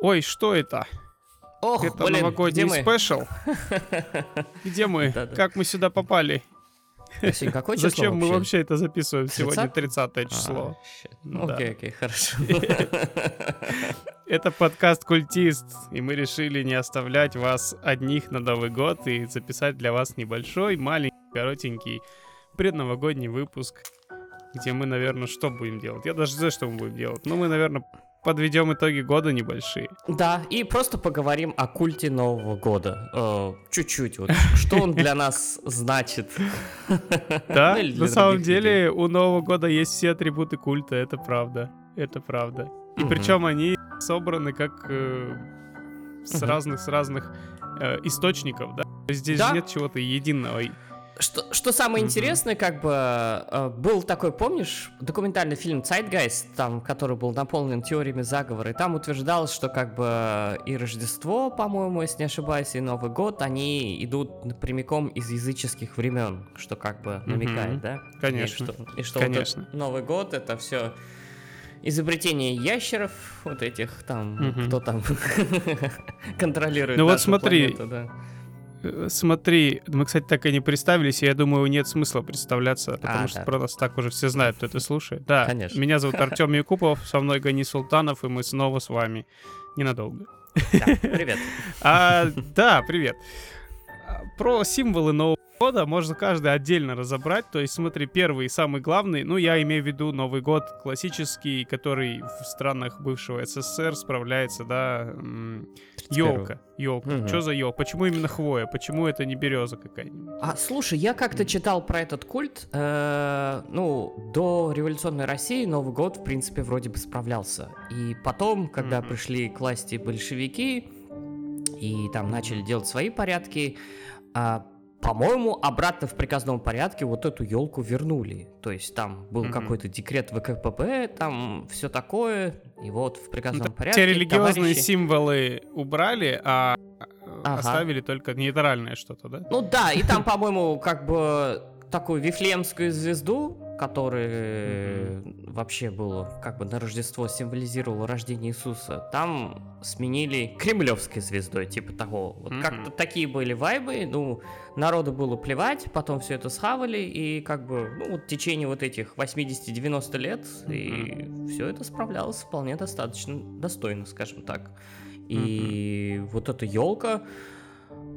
Ой, что это? Ох, это блин, новогодний где мы? спешл. Где мы? Как мы сюда попали? А сегодня какое число Зачем мы вообще это записываем? Сегодня 30? 30 число. А. Да. Окей, окей, хорошо. Это подкаст Культист, и мы решили не оставлять вас одних на Новый год и записать для вас небольшой, маленький, коротенький предновогодний выпуск, где мы, наверное, что будем делать? Я даже не знаю, что мы будем делать. Ну, мы, наверное, подведем итоги года небольшие. Да, и просто поговорим о культе Нового года. Э, Чуть-чуть вот. Что он для нас значит? Да, Ну, на самом деле у Нового года есть все атрибуты культа, это правда. Это правда. И причем они собраны как э, с разных с разных э, источников, да. Здесь нет чего-то единого. Что, что самое Мгм. интересное, как бы, э, был такой, помнишь, документальный фильм «Zeitgeist», там, который был наполнен теориями заговора, и там утверждалось, что как бы и Рождество, по-моему, если не ошибаюсь, и Новый год, они идут прямиком из языческих времен, что как бы намекает, Мгм. да? Конечно. И что, и что Конечно. вот Новый год это все изобретение ящеров, вот этих там, Мгм. кто там контролирует Ну вот смотри, планету, да. Э, Смотри, мы, кстати, так и не представились, и я думаю, нет смысла представляться, потому А, что да. про нас так уже все знают, кто это слушает. Да, Конечно. меня зовут Артем Якупов, со мной Гани Султанов, и мы снова с вами. Ненадолго. Да, привет. А, да, привет. А, Про символы Нового года можно каждый отдельно разобрать. То есть, смотри, первый и самый главный, ну, я имею в виду Новый год классический, который в странах бывшего СССР справляется, да, елка. Елка. Мгм. Что за елка? Почему именно хвоя? Почему это не береза какая-нибудь? А слушай, я как-то читал про этот культ. э, ну, до революционной России Новый год, в принципе, вроде бы справлялся. И потом, когда Мгм. пришли к власти большевики и там начали делать свои порядки, а, по-моему, обратно в приказном порядке вот эту елку вернули. То есть там был Мгм. какой-то декрет ВКПБ, там все такое. И вот в приказном порядке. Те религиозные товарищи- символы убрали, а э, Ага. оставили только нейтральное что-то, да? Ну да, и там, по-моему, как бы такую вифлеемскую звезду, которая вообще было как бы на Рождество символизировала рождение Иисуса, там сменили кремлевской звездой, типа того. Вот Мгм. как-то такие были вайбы, ну, народу было плевать, потом все это схавали, и как бы, ну, вот в течение вот этих 80-90 лет, и все это справлялось вполне достаточно достойно, скажем так. И вот эта елка,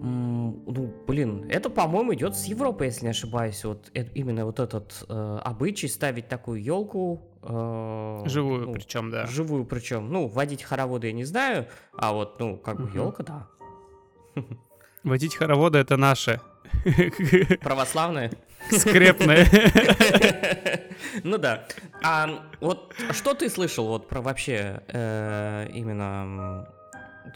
Ну, блин, это, по-моему, идет с Европы, если не ошибаюсь. Вот э- именно вот этот э, обычай ставить такую елку. Живую, ну, причем, да. Живую, причем. Ну, водить хороводы я не знаю, а вот, ну, как бы елка, да. Водить хороводы это наше. Православная. Скрепное. Ну да. А вот что ты слышал вот про вообще э, именно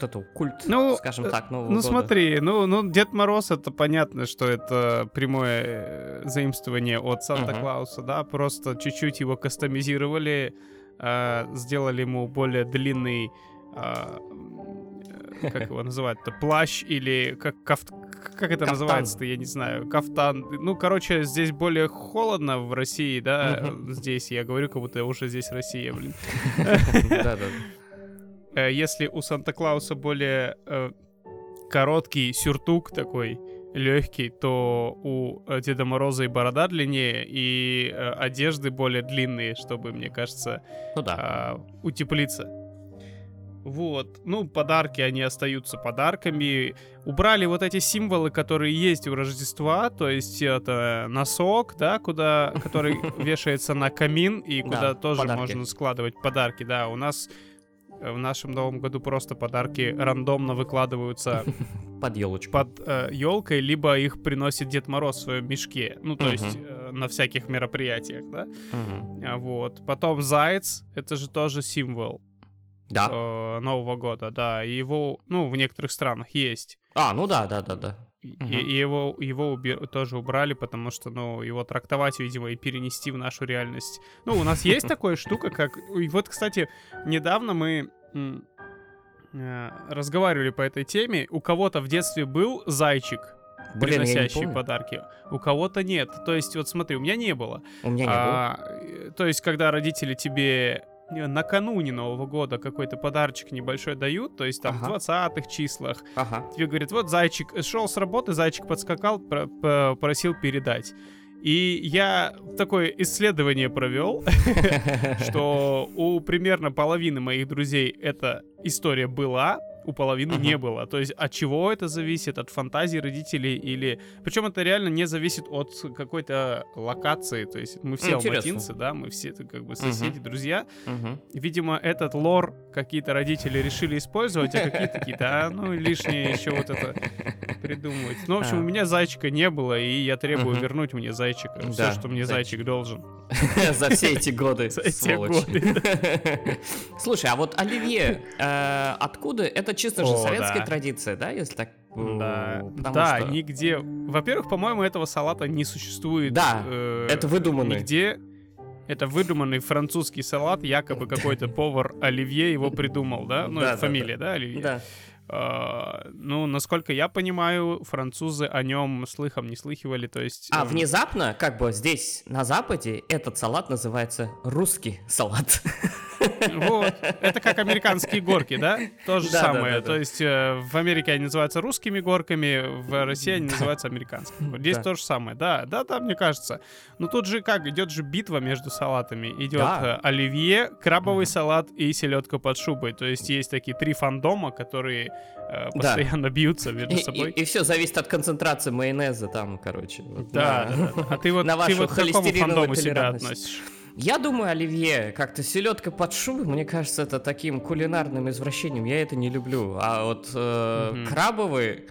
вот эту культ, Ну, скажем э, так, Нового Ну года? смотри, ну, ну Дед Мороз это понятно, что это прямое э, заимствование от Санта-Клауса, да, просто чуть-чуть его кастомизировали, э, сделали ему более длинный, э, э, как его называть-то, плащ или как кафт... Как это называется-то, я не знаю, кафтан. Ну, короче, здесь более холодно в России, да, Мгм. здесь, я говорю, как будто уже здесь Россия, блин. Да-да. Э, если у Санта-Клауса более э, короткий сюртук такой легкий, то у э, Деда Мороза и борода длиннее, и э, одежды более длинные, чтобы, мне кажется, Ну да. а, утеплиться. Вот. Ну, подарки, они остаются подарками. Убрали вот эти символы, которые есть у Рождества, то есть это носок, да, куда, который вешается на камин, и Да, куда тоже можно складывать подарки, да. У нас э, в нашем Новом году просто подарки рандомно выкладываются Под елочку. под елкой, либо их приносит Дед Мороз в своем мешке. Ну, то есть э, на всяких мероприятиях, да. А, Вот. Потом заяц, это же тоже символ Да. э, Нового года, да. Его, ну, в некоторых странах есть. А, ну да, да, да, да. И, Мгм. и его, его уби- тоже убрали, потому что, ну, его трактовать, видимо, и перенести в нашу реальность. Ну, у нас есть такая штука, как... И вот, кстати, недавно мы э, разговаривали по этой теме. У кого-то в детстве был зайчик, Блин, помню. подарки. У кого-то нет. То есть, вот смотри, у меня не было. У меня не было. А, э, то есть, когда родители тебе накануне Нового года какой-то подарочек небольшой дают, то есть там Ага. в 20-х числах. Ага. Тебе говорит, вот зайчик шел с работы, зайчик подскакал, про- по- просил передать. И я такое исследование провел, что у примерно половины моих друзей эта история была, у половины не было. То есть от чего это зависит? От фантазии родителей или... Причем это реально не зависит от какой-то локации. То есть мы все Интересно. алматинцы, да, мы все это как бы соседи, друзья. Видимо, этот лор какие-то родители решили использовать, а какие-то такие-то, а, ну, лишнее еще вот это придумывать. Ну, в общем, А. у меня зайчика не было, и я требую вернуть мне зайчика. Все, Да, что мне зайчик. должен. За все эти годы, сволочь. Слушай, а вот оливье, э, откуда? Это чисто же О, советская да. традиция, да, если так? э, Да, потому да, что нигде. Во-первых, по-моему, этого салата не существует. Да, э, это выдуманный. Нигде. Это выдуманный французский салат, якобы какой-то повар Оливье его придумал, да? Ну, Да, это да, фамилия, да, Оливье? Да. А, ну, насколько я понимаю, французы о нем слыхом не слыхивали, то есть... А эм, внезапно, как бы здесь, на Западе, этот салат называется русский салат. Вот, это как американские горки, да? То же Да, самое. да, да. То есть э, в Америке они называются русскими горками, в России они называются американскими. Здесь то же самое, да, да, да, мне кажется. Но тут же как, идет же битва между салатами. Идет э, оливье, крабовый салат и селедка под шубой. То есть есть такие три фандома, которые э, Да. постоянно бьются между И, собой. все зависит от концентрации майонеза там, короче. вот Да, на- да, да. А ты вот, на ты вот к какому фандому себя относишь? Я думаю, оливье, как-то селедка под шубой, мне кажется, это таким кулинарным извращением. Я это не люблю. А вот э, Мгм. крабовый,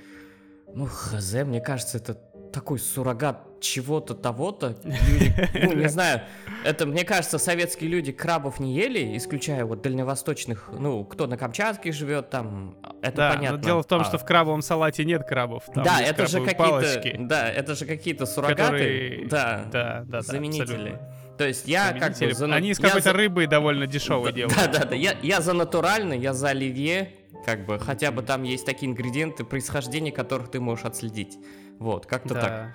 ну, хз, мне кажется, это такой суррогат чего-то того-то. Люди, ну, не знаю, это, мне кажется, советские люди крабов не ели, исключая вот дальневосточных, ну, кто на Камчатке живет, там, это Да, понятно. но дело в том, А, что в крабовом салате нет крабов. Там да, это же какие-то, да, это же какие-то суррогаты, которые- да, Да, да, да, заменители. абсолютно. То есть я как бы за Они из я какой-то за- рыбы довольно дешевой да, делают. Да, да, да. Я, я за натуральный, я за оливье, как бы, хотя бы там есть такие ингредиенты, происхождения которых ты можешь отследить. Вот, как-то Да, так.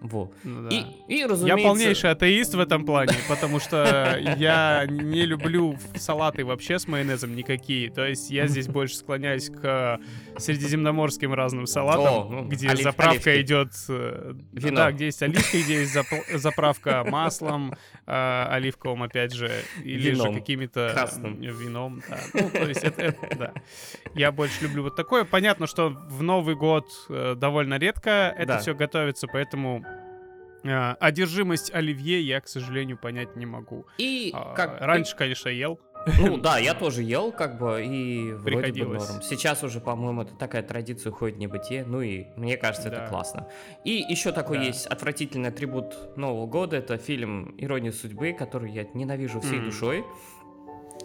Вот. ну да. И, и, Я разумеется... полнейший атеист в этом плане, потому что я не люблю салаты вообще с майонезом никакие. То есть я здесь больше склоняюсь к средиземноморским разным салатам, О, ну, где олив- заправка оливки. идет... э, Вино. Да, где есть оливки, где есть зап- заправка маслом, э, оливковым, опять же, или Вином. же какими-то Красным. вином. да. Ну, то есть это, это- да. Я больше люблю вот такое. Понятно, что в Новый год э, довольно редко это Да. все готовится, поэтому э, одержимость оливье я, к сожалению, понять не могу. И А, как... Раньше, конечно, ел. Ну да, я тоже ел, как бы, и вроде бы норм. Сейчас уже, по-моему, это такая традиция уходит в небытие, ну и мне кажется, это Да. классно. И еще такой Да. есть отвратительный атрибут Нового года, это фильм «Ирония судьбы», который я ненавижу всей М. душой.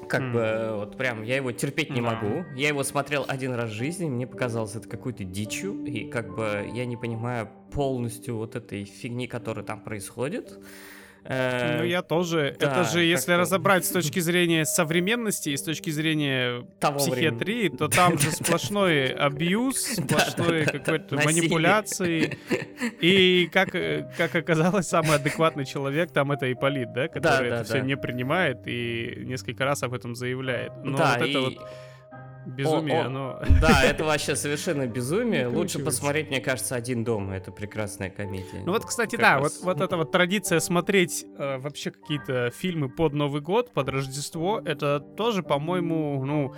Как бы, вот прям, я его терпеть не Да. могу. Я его смотрел один раз в жизни, мне показалось это какой-то дичью, и как бы я не понимаю полностью вот этой фигни, которая там происходит. Э, Ну, я тоже. да, это же, если как-то. разобрать с точки зрения современности и с точки зрения Того психиатрии, то там же сплошной абьюз, сплошной какой-то манипуляции. И как, э, как оказалось, самый адекватный человек там это Ипполит, да, который это все не принимает и несколько раз об этом заявляет. Но вот это вот безумие, О, о, оно... Да, это вообще совершенно безумие. Лучше посмотреть, мне кажется, «Один дома». Это прекрасная комедия. Ну вот, кстати, Как да, раз. вот, вот эта вот традиция смотреть э, вообще какие-то фильмы под Новый год, под Рождество, это тоже, по-моему, ну,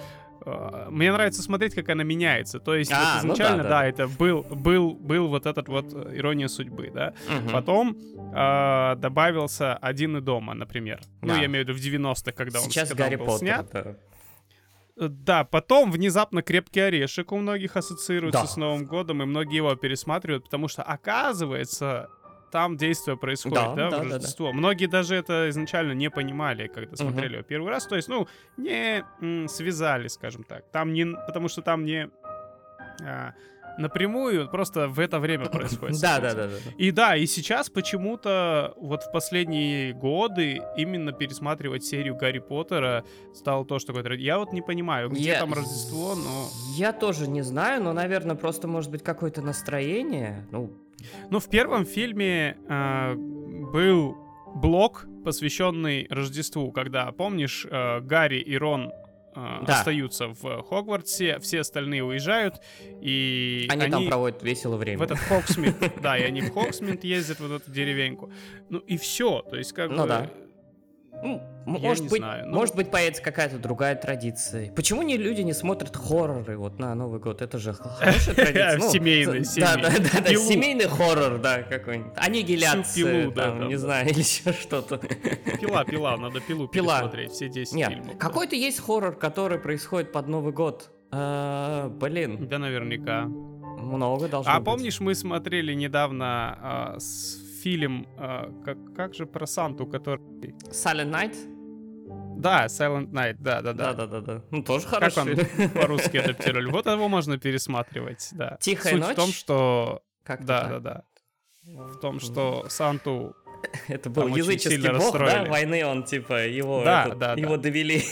э, мне нравится смотреть, как она меняется. То есть А, вот ну да, изначально, да. да, это был, был, был вот этот вот э, ирония судьбы, да. Мгм. Потом э, добавился один и дома, например. Ну, Да. я имею в виду в 90-х, когда он, Сейчас когда он Гарри был Поттер. снят. да. Э, Да, потом внезапно крепкий орешек у многих ассоциируется Да. с Новым годом, и многие его пересматривают, потому что оказывается там действие происходит, Да, да, да, в да, да. Рождество. Многие даже это изначально не понимали, когда смотрели его первый раз, то есть, ну, не м, связали, скажем так. Там не, потому что там не а, напрямую, просто в это время происходит. Да, да, да, да. И да, и сейчас почему-то вот в последние годы именно пересматривать серию Гарри Поттера стало то, что Я вот не понимаю, где Я- там Рождество, но... Я тоже не знаю, но, наверное, просто может быть какое-то настроение. Ну, Ну, в первом фильме э, был блок посвященный Рождеству, когда, помнишь, э, Гарри и Рон э, Да. остаются в Хогвартсе, все остальные уезжают, и Они, там проводят весело время. в этот Хогсмид, да, и они в Хогсмид ездят, вот эту деревеньку. Ну и все, то есть как Ну бы... Ну, может быть, знаю, ну- может быть появится какая-то другая традиция. Почему не люди не смотрят хорроры вот на Новый год? Это же хорошая традиция. Ну, Семейный, Да, да, семейный. да, семейный хоррор, да, какой-нибудь. Аннигиляция, там, не знаю, или еще что-то. Пила, пила, надо пилу пересмотреть, все 10 Нет, фильмов. какой-то есть хоррор, который происходит под Новый год. А, Блин, Да, наверняка. много должно А помнишь, мы смотрели недавно а, с- фильм, а, как, как же про Санту, который... Silent Night? Да, Silent Night, да-да-да. Да-да-да. Ну, тоже Как хороший. он по-русски адаптировали? Вот его можно пересматривать, да. Тихая Суть ночь? в том, что... Как-то Да, да, да. В том, что Санту... Это был Там языческий сильно бог, да, расстроили. войны, он типа его, Да, этот, да, да. его довели.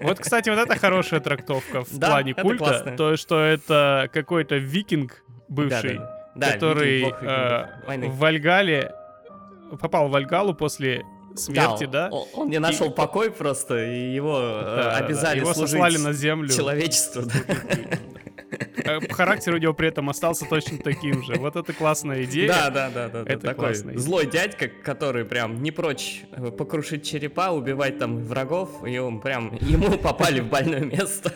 Вот, кстати, вот это хорошая трактовка в Да, плане культа. классно. То, что это какой-то викинг бывший, Да, да. Да, который викинг, э, в Вальгале попал в Вальгалу после смерти, да? Он, он не нашел покой просто, и его э, Да, да, да. обязали Его служить сослали на землю. человечеству. да. Э, Характер у него при этом остался точно таким же. Вот это классная идея. Да, да, да, да. да, Это такой классно. злой дядька, который прям не прочь э, покрушить черепа, убивать там врагов, и он прям ему попали в больное место.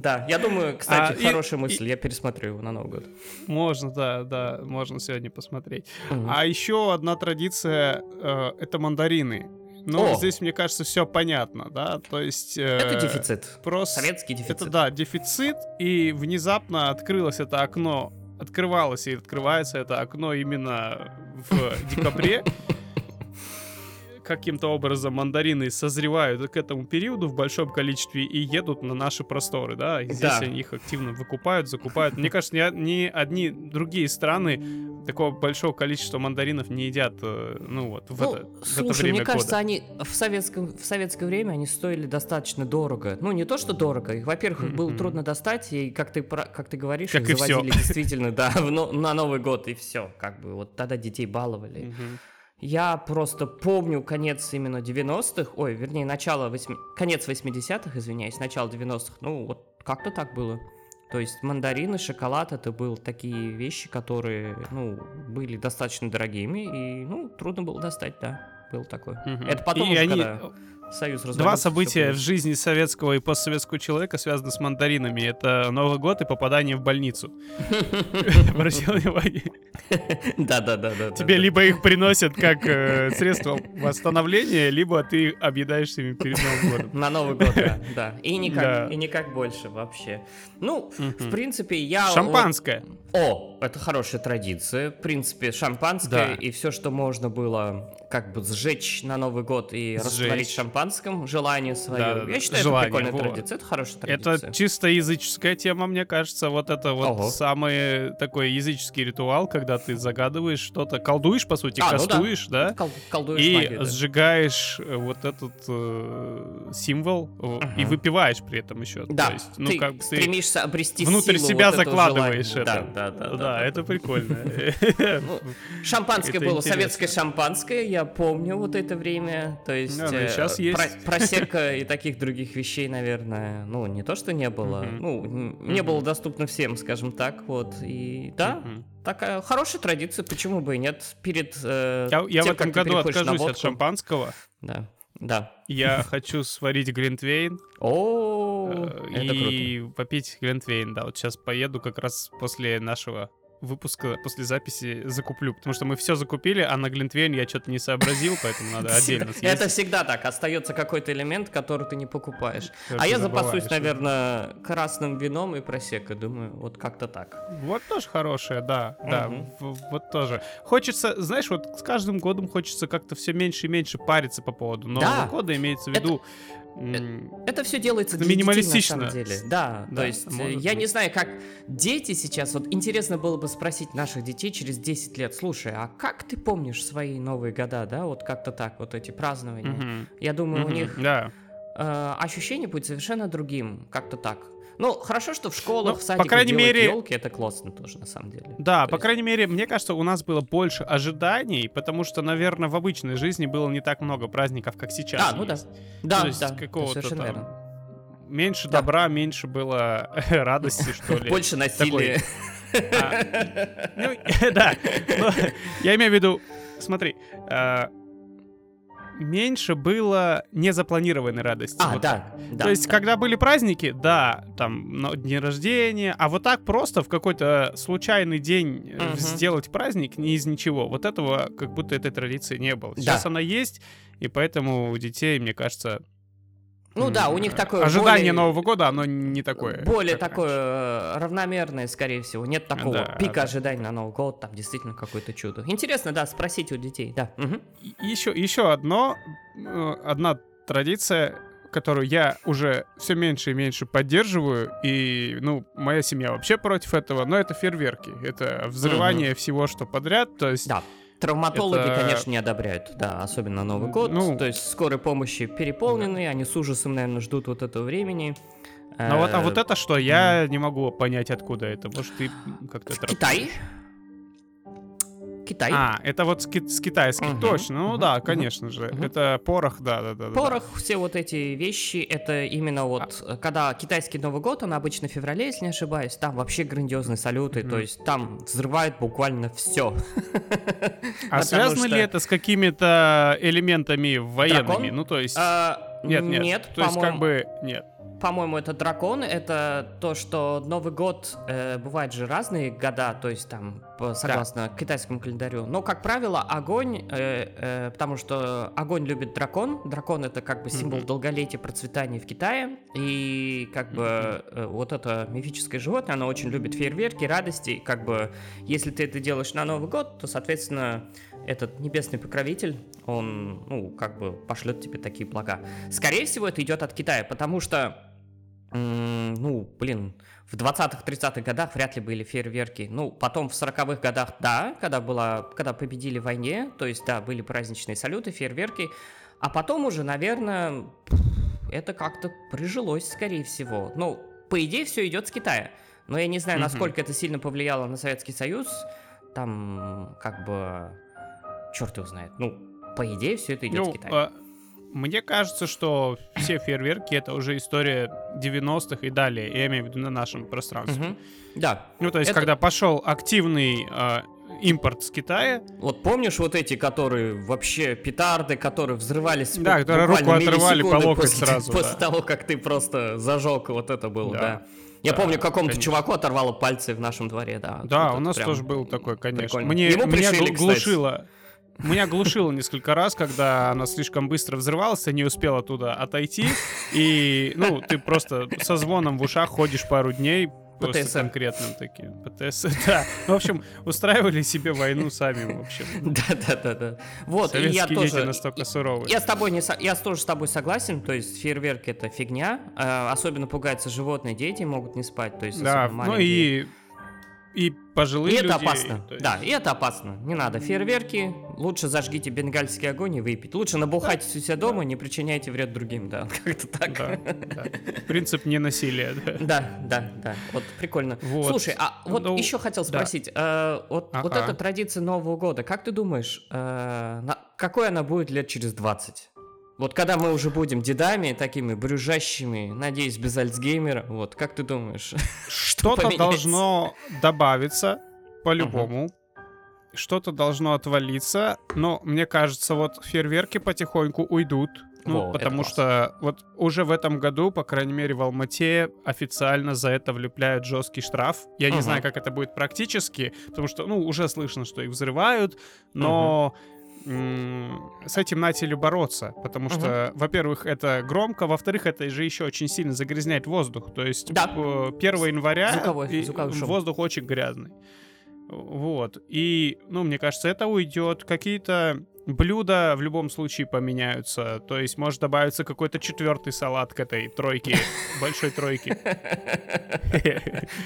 Да, я думаю, кстати, А, и- хорошая и- мысль, я пересмотрю его на Новый год. Можно, да, да, можно сегодня посмотреть. Мгм. А еще одна традиция э, это мандарины. Ну, О! здесь, мне кажется, все понятно, да. То есть. э, Это дефицит. Просто Советский дефицит. Это да, дефицит, и внезапно открылось это окно, открывалось и открывается это окно именно в декабре. Каким-то образом мандарины созревают к этому периоду в большом количестве и едут на наши просторы, да, и здесь Да. они их активно выкупают, закупают. Мне кажется, ни, ни одни другие страны такого большого количества мандаринов не едят, э, ну вот, в, Ну, это, в это слушай, время мне кажется, года. они в советском в советское время они стоили достаточно дорого. Ну не то, что дорого, их, во-первых, их было трудно достать, и как ты как ты говоришь, Как их завозили действительно, да, в на Новый год и все, как бы вот тогда детей баловали. Мгм. Я просто помню конец именно 90-х, ой, вернее, начало, восьми- конец 80-х, извиняюсь, начало 90-х, ну вот как-то так было. То есть мандарины, шоколад, это были такие вещи, которые, ну, были достаточно дорогими, и, ну, трудно было достать, да, был такой. Мгм. Это потом И уже, они, когда Союз Два события в жизни советского и постсоветского человека связаны с мандаринами. Это Новый год и попадание в больницу. Обратил внимание? Да-да-да. Тебе либо их приносят как э, средство восстановления, либо ты объедаешься ими перед Новым годом. На Новый год, да. И никак, больше вообще. Ну, в принципе, я... Шампанское. О, это хорошая традиция. В принципе, шампанское Да. и все, что можно было как бы сжечь на Новый год и Сжечь. растворить шампанском, желание свое. Да-да-да. Я считаю, Желание, это прикольная во. традиция. Это хорошая традиция. Это чисто языческая тема, мне кажется. Вот это вот Ого. самый такой языческий ритуал, когда ты загадываешь что-то, колдуешь, по сути, А, ну да. кастуешь, да? Кол- колдуешь И магию, да. сжигаешь э, вот этот э, символ э, и выпиваешь при этом еще. Да, То есть, ну ты как ты стремишься обрести внутрь силу себя вот закладываешь желания. это. Да, да, да. Да, это прикольно. Ну, Шампанское было, советское шампанское, я помню вот это время. То есть и э, есть. про- просека и таких других вещей, наверное, ну, не то, что не было, ну, не было доступно всем, скажем так, вот. И да, такая хорошая традиция, почему бы и нет, перед э, Я, я в этом году откажусь от шампанского. Да, да. Я хочу сварить глинтвейн О, э, это круто. и попить глинтвейн. Да, вот сейчас поеду как раз после нашего выпуска, после записи закуплю, потому что мы все закупили, а на глинтвейн я что-то не сообразил, поэтому надо отдельно Всегда- Это всегда так, остается какой-то элемент, который ты не покупаешь. А я запасусь, наверное, красным вином и просекой, думаю, вот как-то так. Вот тоже хорошее, да, да, вот тоже. Хочется, знаешь, вот с каждым годом хочется как-то все меньше и меньше париться по поводу Нового Да. года, имеется в виду... м, Это все делается детей, минималистично. на самом деле. Да, Да, то есть э, может я быть. не знаю, как дети сейчас, вот интересно было бы спросить наших детей через 10 лет, слушай, а как ты помнишь свои Новые года, да, вот как-то так, вот эти празднования? мгм, Я думаю, у мгм, них Да. э, ощущение будет совершенно другим, как-то так. Ну, хорошо, что в школах, Ну, в садиках по крайней мере- елки, это классно тоже, на самом деле. Да, То по есть- крайней мере, мне кажется, у нас было больше ожиданий, потому что, наверное, в обычной жизни было не так много праздников, как сейчас. А, ну да. Да, То есть да, какого-то там верно. Меньше Да. добра, меньше было радости, что ли. Больше насилия. А, ну, да. Ну, Я имею в виду, смотри, а, меньше было незапланированной радости. А, Вот да, да. То есть, да. когда были праздники, да, там, но дни рождения, а вот так просто в какой-то случайный день Мгм. сделать праздник не из ничего. Вот этого, как будто этой традиции не было. Да. Сейчас она есть, и поэтому у детей, мне кажется... Ну да, у них такое Ожидание более- Нового года, оно не такое. Более такое раньше. э, равномерное, скорее всего. Нет такого Да, пика да. ожиданий на Новый год, там действительно какое-то чудо. Интересно, да, спросить у детей, да. И Еще, еще одно, э, одна традиция, которую я уже все меньше и меньше поддерживаю, и, ну, моя семья вообще против этого, но это фейерверки. Это взрывание всего, что подряд, то есть... Да. Травматологи, Это- конечно, не одобряют, да, особенно Новый год. Ну- То есть скорой помощи переполнены, они с ужасом, наверное, ждут вот этого времени. Ну вот, а Э, вот это что? Я не могу понять, откуда это. Может, ты как-то... Китай. Китай. А, это вот с, ки- с китайских, Мгм, точно. Ну мгм, да, мгм, конечно же. мгм. Это порох, да-да-да. Порох, все вот эти вещи, это именно вот, э, когда китайский Новый год, он обычно в феврале, если не ошибаюсь, там вообще грандиозные салюты, Мгм. то есть там взрывают буквально все. А связано ли это с какими-то элементами военными? Дракон? Ну, то есть... А, Нет, нет. Нет, то есть, как бы, нет. По-моему, это дракон, это то, что Новый год, э, бывают же разные года, то есть там, согласно китайскому календарю. Но, как правило, огонь, э, э, потому что огонь любит дракон, дракон это как бы символ Мгм. долголетия, процветания в Китае, и как бы э, вот это мифическое животное, оно очень любит фейерверки, радости, и как бы если ты это делаешь на Новый год, то, соответственно, этот небесный покровитель, он, ну, как бы пошлет тебе такие блага. Скорее всего, это идет от Китая, потому что ну, блин, в 20-х, 30-х годах вряд ли были фейерверки. Ну, потом в 40-х годах, да, когда, была, когда победили в войне, то есть, да, были праздничные салюты, фейерверки. А потом уже, наверное, это как-то прижилось, скорее всего. Ну, по идее, все идет с Китая. Но я не знаю, насколько это сильно повлияло на Советский Союз. Там, как бы, черт его знает. Ну, по идее, все это идет Ну, с Китая. а, мне кажется, что все фейерверки это уже история 90-х и далее. Я имею в виду на нашем пространстве. Да, Ну, то есть, Это- когда пошел активный а, импорт с Китая, Вот помнишь вот эти, которые вообще петарды, которые взрывались Да, которые руку отрывали по локоть после, сразу, после да. того, как ты просто зажег, вот это было, да. Да. Я Да, помню, какому-то конечно. чуваку оторвало пальцы в нашем дворе, да. Да, Вот у нас тоже был такой, конечно. прикольно. Мне, Ему меня пришили, гл- кстати. Меня глушило несколько раз, когда она слишком быстро взрывалась, я не успел оттуда отойти. И, ну, ты просто со звоном в ушах ходишь пару дней. Просто ПТСР. конкретным таким. ПТС, да. В общем, устраивали себе войну сами, в общем. Да, да, да, да. Вот, и я тоже. настолько суровые. Я с тобой не я тоже с тобой согласен, то есть фейерверки это фигня, э, особенно пугаются животные, дети могут не спать, то есть Да, ну и, и пожилые И это люди, опасно. есть- Да, и это опасно. Не надо фейерверки. Лучше зажгите бенгальский огонь и выпить. Лучше набухайтесь у себя дома, не причиняйте вред другим, да. Как-то так. Да, да. Принцип ненасилия, да. Да, да, да. Вот прикольно. Вот. Слушай, а вот Ну, еще хотел да. спросить, э, вот, вот Ага. эта традиция Нового года, как ты думаешь, э, на- какой она будет лет через 20? Вот когда мы уже будем дедами, такими брюжащими, надеюсь, без Альцгеймера, вот, как ты думаешь? Что-то должно добавиться по-любому. Что-то должно отвалиться, но мне кажется, вот фейерверки потихоньку уйдут. Ну, Во, потому что вот уже в этом году, по крайней мере, в Алмате официально за это влепляют жесткий штраф. Я не Мгм. знаю, как это будет практически, потому что, ну, уже слышно, что их взрывают, но м, с этим начали бороться, потому что, во-первых, это громко, во-вторых, это же еще очень сильно загрязняет воздух. То есть Да. э, 1 января Звуковой- и звуковой шум. воздух очень грязный. Вот. И, ну, мне кажется, это уйдет. Какие-то блюда в любом случае поменяются. То есть может добавиться какой-то четвертый салат к этой тройке, большой тройке.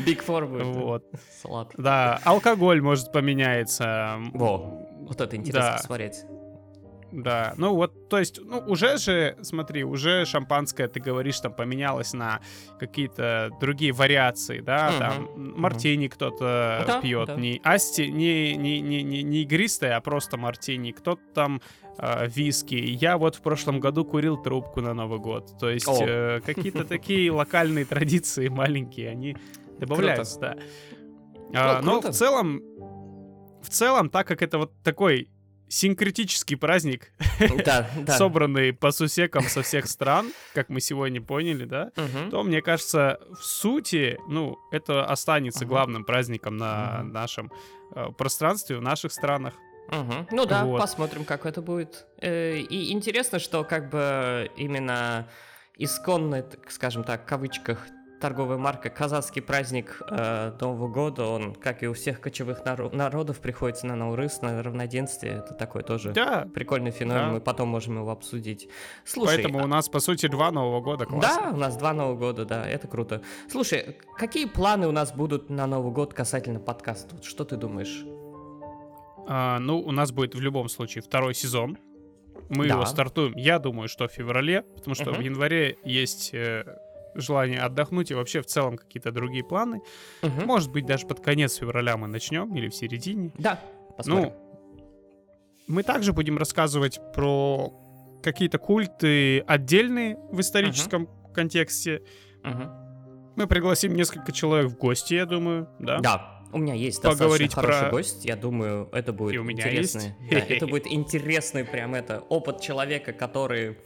Big Four будет. Вот. Салат. Да, алкоголь может поменяется. Во, вот это интересно Да. посмотреть. Да, ну вот, то есть, ну уже же, смотри, уже шампанское, ты говоришь, там поменялось на какие-то другие вариации, да, Мгм, там мгм. мартини кто-то Да, пьет, да. не асти, не, не, не, не, не игристое, а просто мартини, кто-то там э, виски. Я вот в прошлом году курил трубку на Новый год, то есть О. э, какие-то такие локальные традиции маленькие, они добавляются, да. А, Ну, но в целом, целом, так как это вот такой синкретический праздник, Да, да. собранный по сусекам со всех стран, как мы сегодня поняли, да, Мгм. то, мне кажется, в сути, ну, это останется Мгм. главным праздником на Мгм. нашем э, пространстве, в наших странах. Мгм. Ну да, Вот. посмотрим, как это будет. Э, И интересно, что как бы именно исконная, так скажем так, в кавычках, торговая марка «Казахский праздник э, Нового года», он, как и у всех кочевых наро- народов, приходится на Наурыз, на равноденствие. Это такой тоже Да, прикольный феномен, Да. мы потом можем его обсудить. Слушай, поэтому а- у нас, по сути, два Нового года. Классно. да, у нас два Нового года, да, это круто. Слушай, какие планы у нас будут на Новый год касательно подкаста? Вот Что ты думаешь? А, ну, у нас будет в любом случае второй сезон. Мы Да. его стартуем, я думаю, что в феврале, потому что Мгм. в январе есть э, желание отдохнуть и вообще в целом какие-то другие планы. Мгм. Может быть, даже под конец февраля мы начнем или в середине. Да, посмотрим. Ну, мы также будем рассказывать про какие-то культы отдельные в историческом контексте. Мгм. Мы пригласим несколько человек в гости, я думаю, да? Да, у меня есть Поговорить достаточно хороший про- гость. Я думаю, это будет И у меня интересный. есть. да, это будет интересный прям это опыт человека, который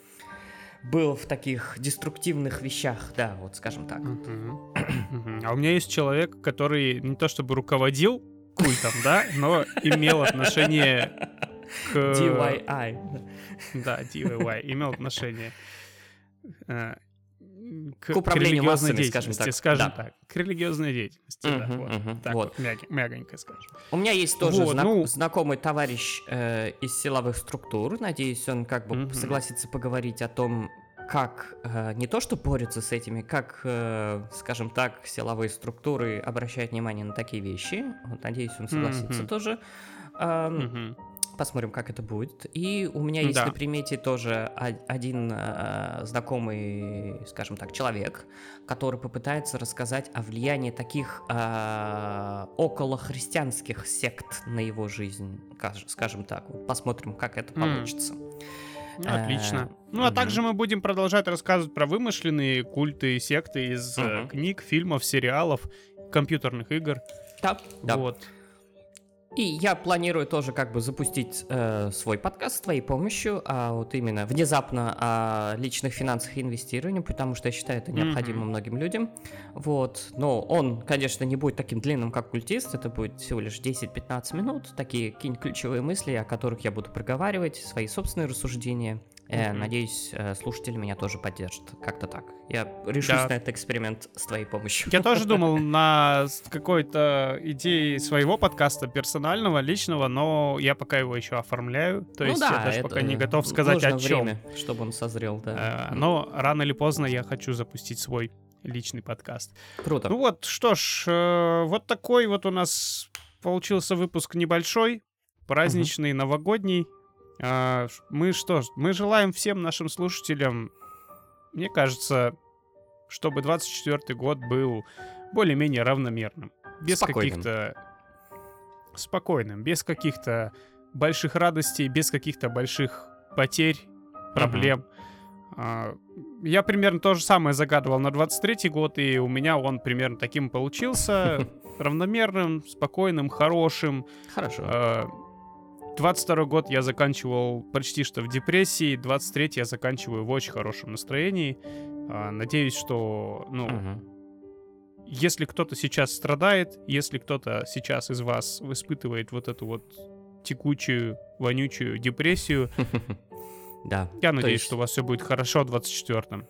был в таких деструктивных вещах, да, вот скажем так. А у меня есть человек, который не то чтобы руководил культом, да, но имел отношение к... DIY. Да, DIY, имел отношение э, к, К управлению религиозной массами, скажем так. скажем Да. так. К религиозной деятельности, да, Мгм, вот. мгм, Так вот. вот, мяг- мягонько скажем. У меня есть тоже Вот, знак- ну- знакомый товарищ э, из силовых структур. Надеюсь, он как бы Мгм. согласится поговорить о том, как э, не то что борются с этими, как, э, скажем так, силовые структуры обращают внимание на такие вещи. Вот, надеюсь, он согласится Мгм. тоже. Ам, Мгм. Посмотрим, как это будет. И у меня есть Да. на примете тоже один э, знакомый, скажем так, человек, который попытается рассказать о влиянии таких э, околохристианских сект на его жизнь, каж- скажем так. Посмотрим, как это получится. Ну, Отлично. Э, Ну, а также мы будем продолжать рассказывать про вымышленные культы и секты из э, книг, фильмов, сериалов, компьютерных игр. Да, да. Вот. И я планирую тоже как бы запустить э, свой подкаст с твоей помощью, а вот именно внезапно о личных финансах и инвестировании, потому что я считаю это необходимо Мгм. многим людям. Вот. Но он, конечно, не будет таким длинным, как культист, это будет всего лишь 10-15 минут, такие какие-нибудь ключевые мысли, о которых я буду проговаривать, свои собственные рассуждения. Э. Надеюсь, э, слушатели меня тоже поддержат. Как-то так. Я решусь Да. на этот эксперимент с твоей помощью. Я тоже думал на какой-то идее своего подкаста персонального, личного, но я пока его еще оформляю. То Ну есть да, я даже пока не готов сказать о чем. время, чтобы он созрел, да. но рано или поздно я хочу запустить свой личный подкаст. Круто. Ну вот, что ж, э, вот такой вот у нас получился выпуск небольшой, праздничный, новогодний. А, Мы что мы желаем всем нашим слушателям, мне кажется, чтобы 24 год был более-менее равномерным. Без каких-то... Спокойным, без каких-то больших радостей, без каких-то больших потерь, проблем. А, Я примерно то же самое загадывал на 23 год, и у меня он примерно таким получился. Равномерным, спокойным, хорошим. Хорошо. А, 22 год я заканчивал почти что в депрессии, 23 я заканчиваю в очень хорошем настроении. А, Надеюсь, что, ну, Мгм. если кто-то сейчас страдает, если кто-то сейчас из вас испытывает вот эту вот текучую, вонючую депрессию, Да. я надеюсь, есть- что у вас все будет хорошо в 24-м.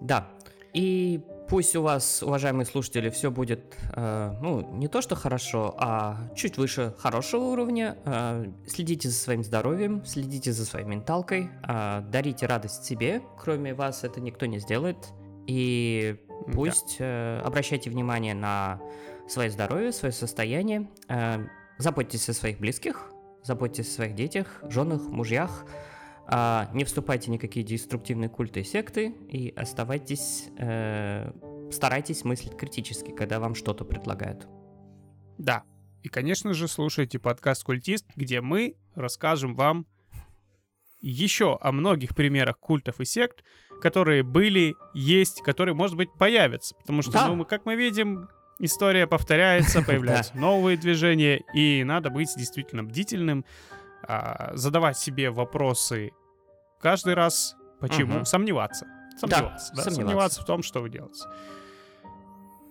Да. И пусть у вас, уважаемые слушатели, все будет, э, ну, не то что хорошо, а чуть выше хорошего уровня. Э, следите за своим здоровьем, следите за своей менталкой, э, дарите радость себе. Кроме вас это никто не сделает. И Да. пусть э, обращайте внимание на свое здоровье, свое состояние. Э, заботьтесь о своих близких, заботьтесь о своих детях, женах, мужьях. А, не вступайте в никакие деструктивные культы и секты и оставайтесь, э, старайтесь мыслить критически, когда вам что-то предлагают. Да. И, конечно же, слушайте подкаст «Культист», где мы расскажем вам еще о многих примерах культов и сект, которые были, есть, которые, может быть, появятся. Потому что, Да. ну, мы, как мы видим, история повторяется, появляются новые движения, и надо быть действительно бдительным, а, задавать себе вопросы каждый раз, почему, Мгм. сомневаться. Сомневаться, да, сомневаться. сомневаться в том, что вы делаете.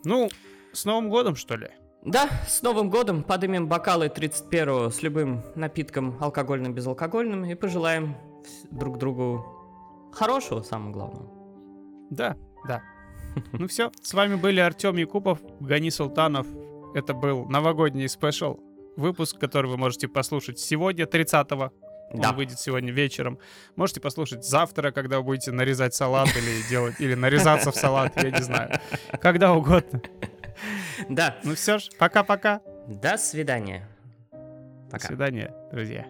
Ну, с Новым годом, что ли? Да, с Новым годом подымем бокалы 31 с любым напитком, алкогольным, безалкогольным, и пожелаем друг другу хорошего, самое главное. Да, да. Ну все, с вами были Артем Якупов, Гани Султанов. Это был новогодний спешл выпуск, который вы можете послушать сегодня, 30-го. Он Да. выйдет сегодня вечером. Можете послушать завтра, когда вы будете нарезать салат или делать, или нарезаться в салат, я не знаю. Когда угодно. Да, Ну все ж, пока-пока. до свидания. До Пока. свидания, друзья.